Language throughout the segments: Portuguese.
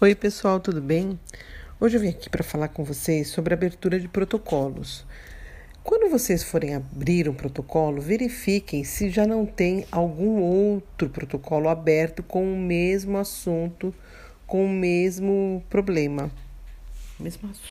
Oi, pessoal, tudo bem? Hoje eu vim aqui para falar com vocês sobre abertura de protocolos. Quando vocês forem abrir um protocolo, verifiquem se já não tem algum outro protocolo aberto com o mesmo assunto, com o mesmo problema. Mesmo assunto.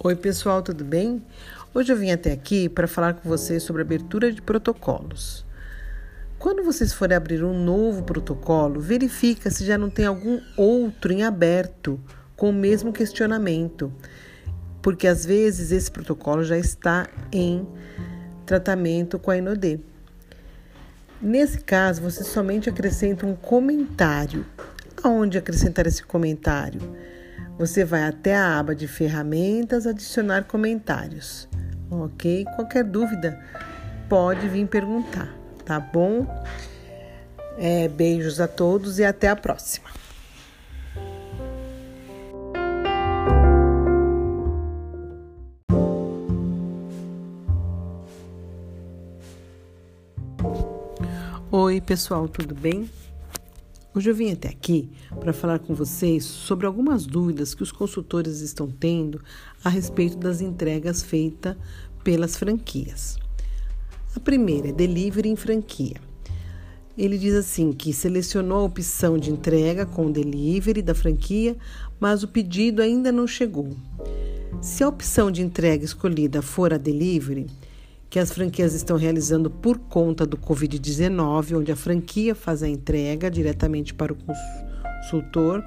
Oi, pessoal, tudo bem? Hoje eu vim até aqui para falar com vocês sobre abertura de protocolos. Quando vocês forem abrir um novo protocolo, verifica se já não tem algum outro em aberto com o mesmo questionamento, porque às vezes esse protocolo já está em tratamento com a Inodê. Nesse caso, você somente acrescenta um comentário. Aonde acrescentar esse comentário? Você vai até a aba de ferramentas, adicionar comentários. Ok? Qualquer dúvida pode vir perguntar, tá bom? É, beijos a todos e até a próxima. Oi, pessoal, tudo bem? Hoje eu vim até aqui para falar com vocês sobre algumas dúvidas que os consultores estão tendo a respeito das entregas feitas pelas franquias. A primeira é delivery em franquia. Ele diz assim que selecionou a opção de entrega com delivery da franquia, mas o pedido ainda não chegou. Se a opção de entrega escolhida for a delivery, que as franquias estão realizando por conta do Covid-19, onde a franquia faz a entrega diretamente para o consultor,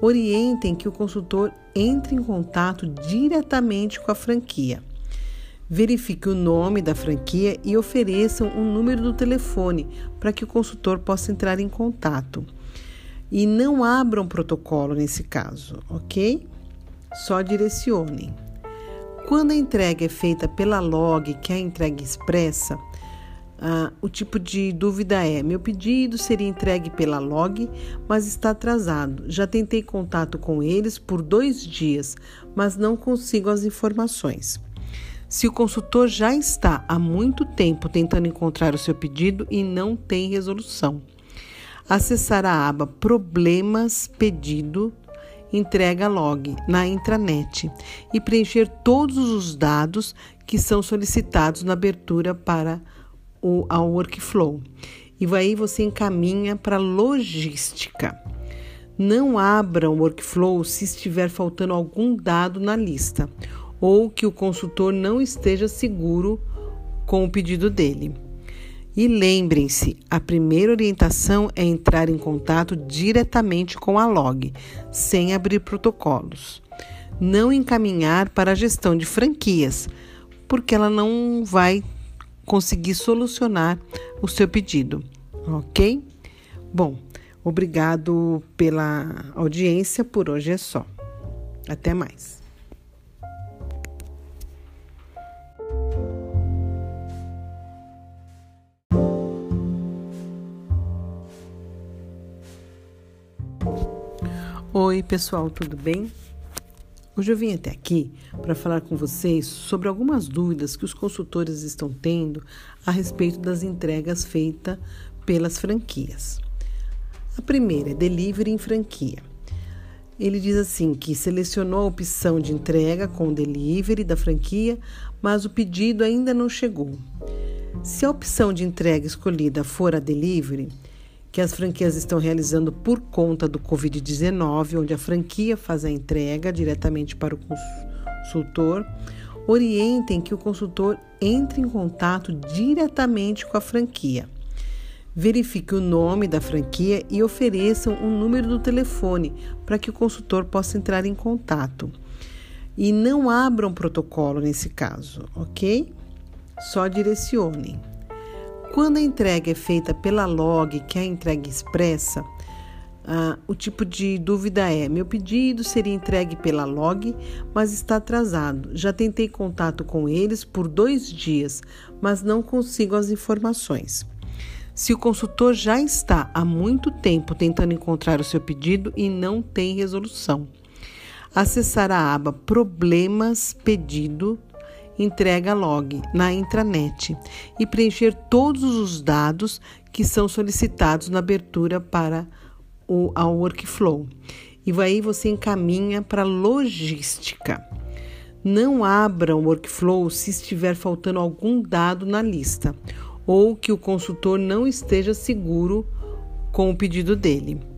orientem que o consultor entre em contato diretamente com a franquia. Verifique o nome da franquia e ofereçam o um número do telefone para que o consultor possa entrar em contato. E não abram protocolo nesse caso, ok? Só direcionem. Quando a entrega é feita pela log, que é a entrega expressa, ah, o tipo de dúvida é: meu pedido seria entregue pela log, mas está atrasado. Já tentei contato com eles por dois dias, mas não consigo as informações. Se o consultor já está há muito tempo tentando encontrar o seu pedido e não tem resolução, acessar a aba Problemas Pedido entrega log na intranet e preencher todos os dados que são solicitados na abertura para o a workflow. E aí você encaminha para logística. Não abra o workflow se estiver faltando algum dado na lista ou que o consultor não esteja seguro com o pedido dele. E lembrem-se, a primeira orientação é entrar em contato diretamente com a log, sem abrir protocolos. Não encaminhar para a gestão de franquias, porque ela não vai conseguir solucionar o seu pedido, ok? Bom, obrigado pela audiência, por hoje é só. Até mais. Oi, pessoal, tudo bem? Hoje eu vim até aqui para falar com vocês sobre algumas dúvidas que os consultores estão tendo a respeito das entregas feitas pelas franquias. A primeira é delivery em franquia. Ele diz assim que selecionou a opção de entrega com delivery da franquia, mas o pedido ainda não chegou. Se a opção de entrega escolhida for a delivery, que as franquias estão realizando por conta do Covid-19, onde a franquia faz a entrega diretamente para o consultor, orientem que o consultor entre em contato diretamente com a franquia. Verifique o nome da franquia e ofereçam um número do telefone para que o consultor possa entrar em contato. E não abram protocolo nesse caso, ok? Só direcionem. Quando a entrega é feita pela log, que é a entrega expressa, ah, o tipo de dúvida é: meu pedido seria entregue pela log, mas está atrasado. Já tentei contato com eles por dois dias, mas não consigo as informações. Se o consultor já está há muito tempo tentando encontrar o seu pedido e não tem resolução, acessar a aba Problemas Pedido entrega log na intranet e preencher todos os dados que são solicitados na abertura para o ao workflow. E aí você encaminha para logística. Não abra o workflow se estiver faltando algum dado na lista ou que o consultor não esteja seguro com o pedido dele.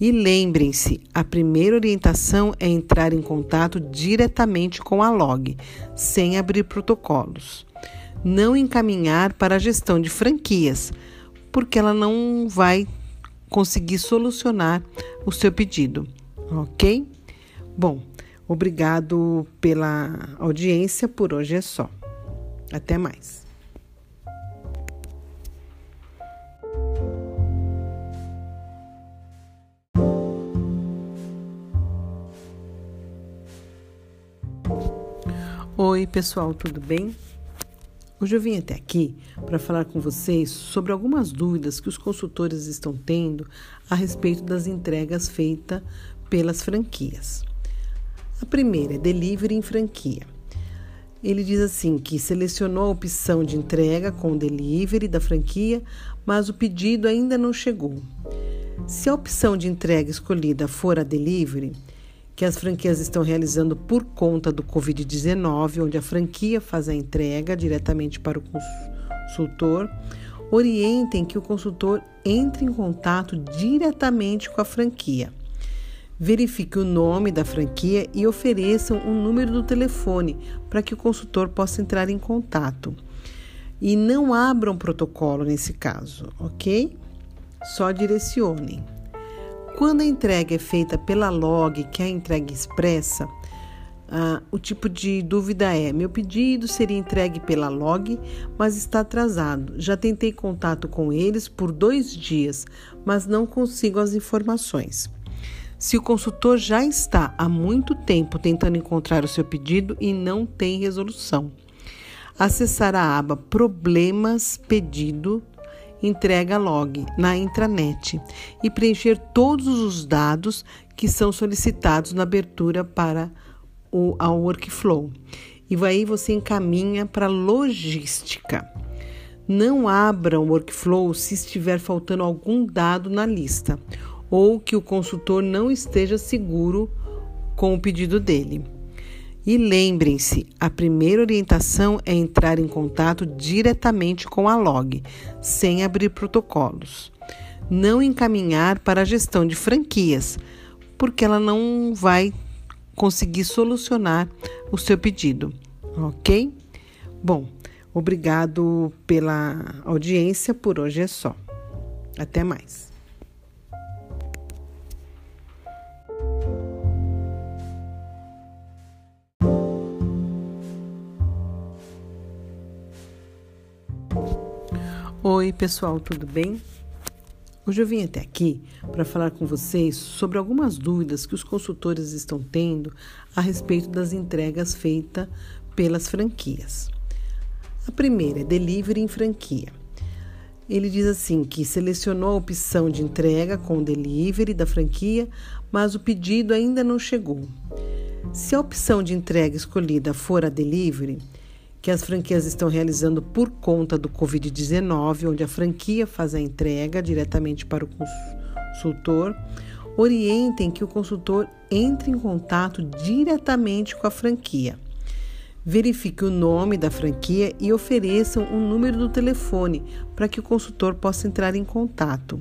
E lembrem-se, a primeira orientação é entrar em contato diretamente com a log, sem abrir protocolos. Não encaminhar para a gestão de franquias, porque ela não vai conseguir solucionar o seu pedido, ok? Bom, obrigado pela audiência, por hoje é só. Até mais. Oi, pessoal, tudo bem? Hoje eu vim até aqui para falar com vocês sobre algumas dúvidas que os consultores estão tendo a respeito das entregas feitas pelas franquias. A primeira é delivery em franquia. Ele diz assim que selecionou a opção de entrega com delivery da franquia, mas o pedido ainda não chegou. Se a opção de entrega escolhida for a delivery, que as franquias estão realizando por conta do Covid-19, onde a franquia faz a entrega diretamente para o consultor, orientem que o consultor entre em contato diretamente com a franquia. Verifique o nome da franquia e ofereçam o número do telefone para que o consultor possa entrar em contato. E não abram protocolo nesse caso, ok? Só direcionem. Quando a entrega é feita pela log, que é a entrega expressa, ah, o tipo de dúvida é: meu pedido seria entregue pela log, mas está atrasado. Já tentei contato com eles por dois dias, mas não consigo as informações. Se o consultor já está há muito tempo tentando encontrar o seu pedido e não tem resolução, acessar a aba Problemas Pedido entrega log na intranet e preencher todos os dados que são solicitados na abertura para o workflow. E aí você encaminha para logística. Não abra o workflow se estiver faltando algum dado na lista ou que o consultor não esteja seguro com o pedido dele. E lembrem-se, a primeira orientação é entrar em contato diretamente com a log, sem abrir protocolos. Não encaminhar para a gestão de franquias, porque ela não vai conseguir solucionar o seu pedido, ok? Bom, obrigado pela audiência, por hoje é só. Até mais. Oi, pessoal, tudo bem? Hoje eu vim até aqui para falar com vocês sobre algumas dúvidas que os consultores estão tendo a respeito das entregas feitas pelas franquias. A primeira é delivery em franquia. Ele diz assim que selecionou a opção de entrega com delivery da franquia, mas o pedido ainda não chegou. Se a opção de entrega escolhida for a delivery, que as franquias estão realizando por conta do Covid-19, onde a franquia faz a entrega diretamente para o consultor, orientem que o consultor entre em contato diretamente com a franquia. Verifique o nome da franquia e ofereçam o número do telefone para que o consultor possa entrar em contato.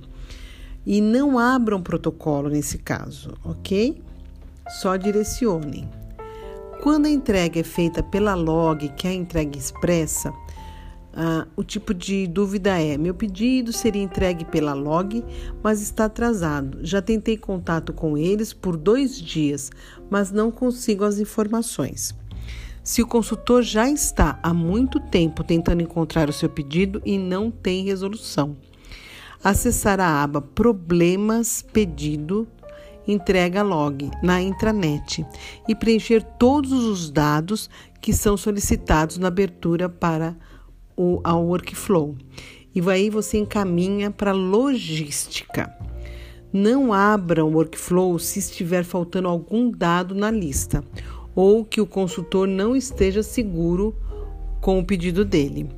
E não abram protocolo nesse caso, ok? Só direcionem. Quando a entrega é feita pela log, que é a entrega expressa, uh, o tipo de dúvida é: meu pedido seria entregue pela log, mas está atrasado. Já tentei contato com eles por dois dias, mas não consigo as informações. Se o consultor já está há muito tempo tentando encontrar o seu pedido e não tem resolução, acessar a aba Problemas Pedido entrega log na intranet e preencher todos os dados que são solicitados na abertura para o ao workflow. E aí você encaminha para logística. Não abra o workflow se estiver faltando algum dado na lista ou que o consultor não esteja seguro com o pedido dele.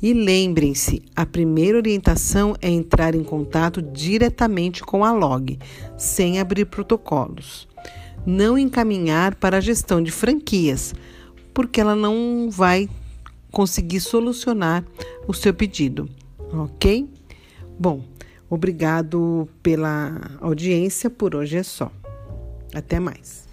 E lembrem-se, a primeira orientação é entrar em contato diretamente com a log, sem abrir protocolos. Não encaminhar para a gestão de franquias, porque ela não vai conseguir solucionar o seu pedido, ok? Bom, obrigado pela audiência, por hoje é só. Até mais.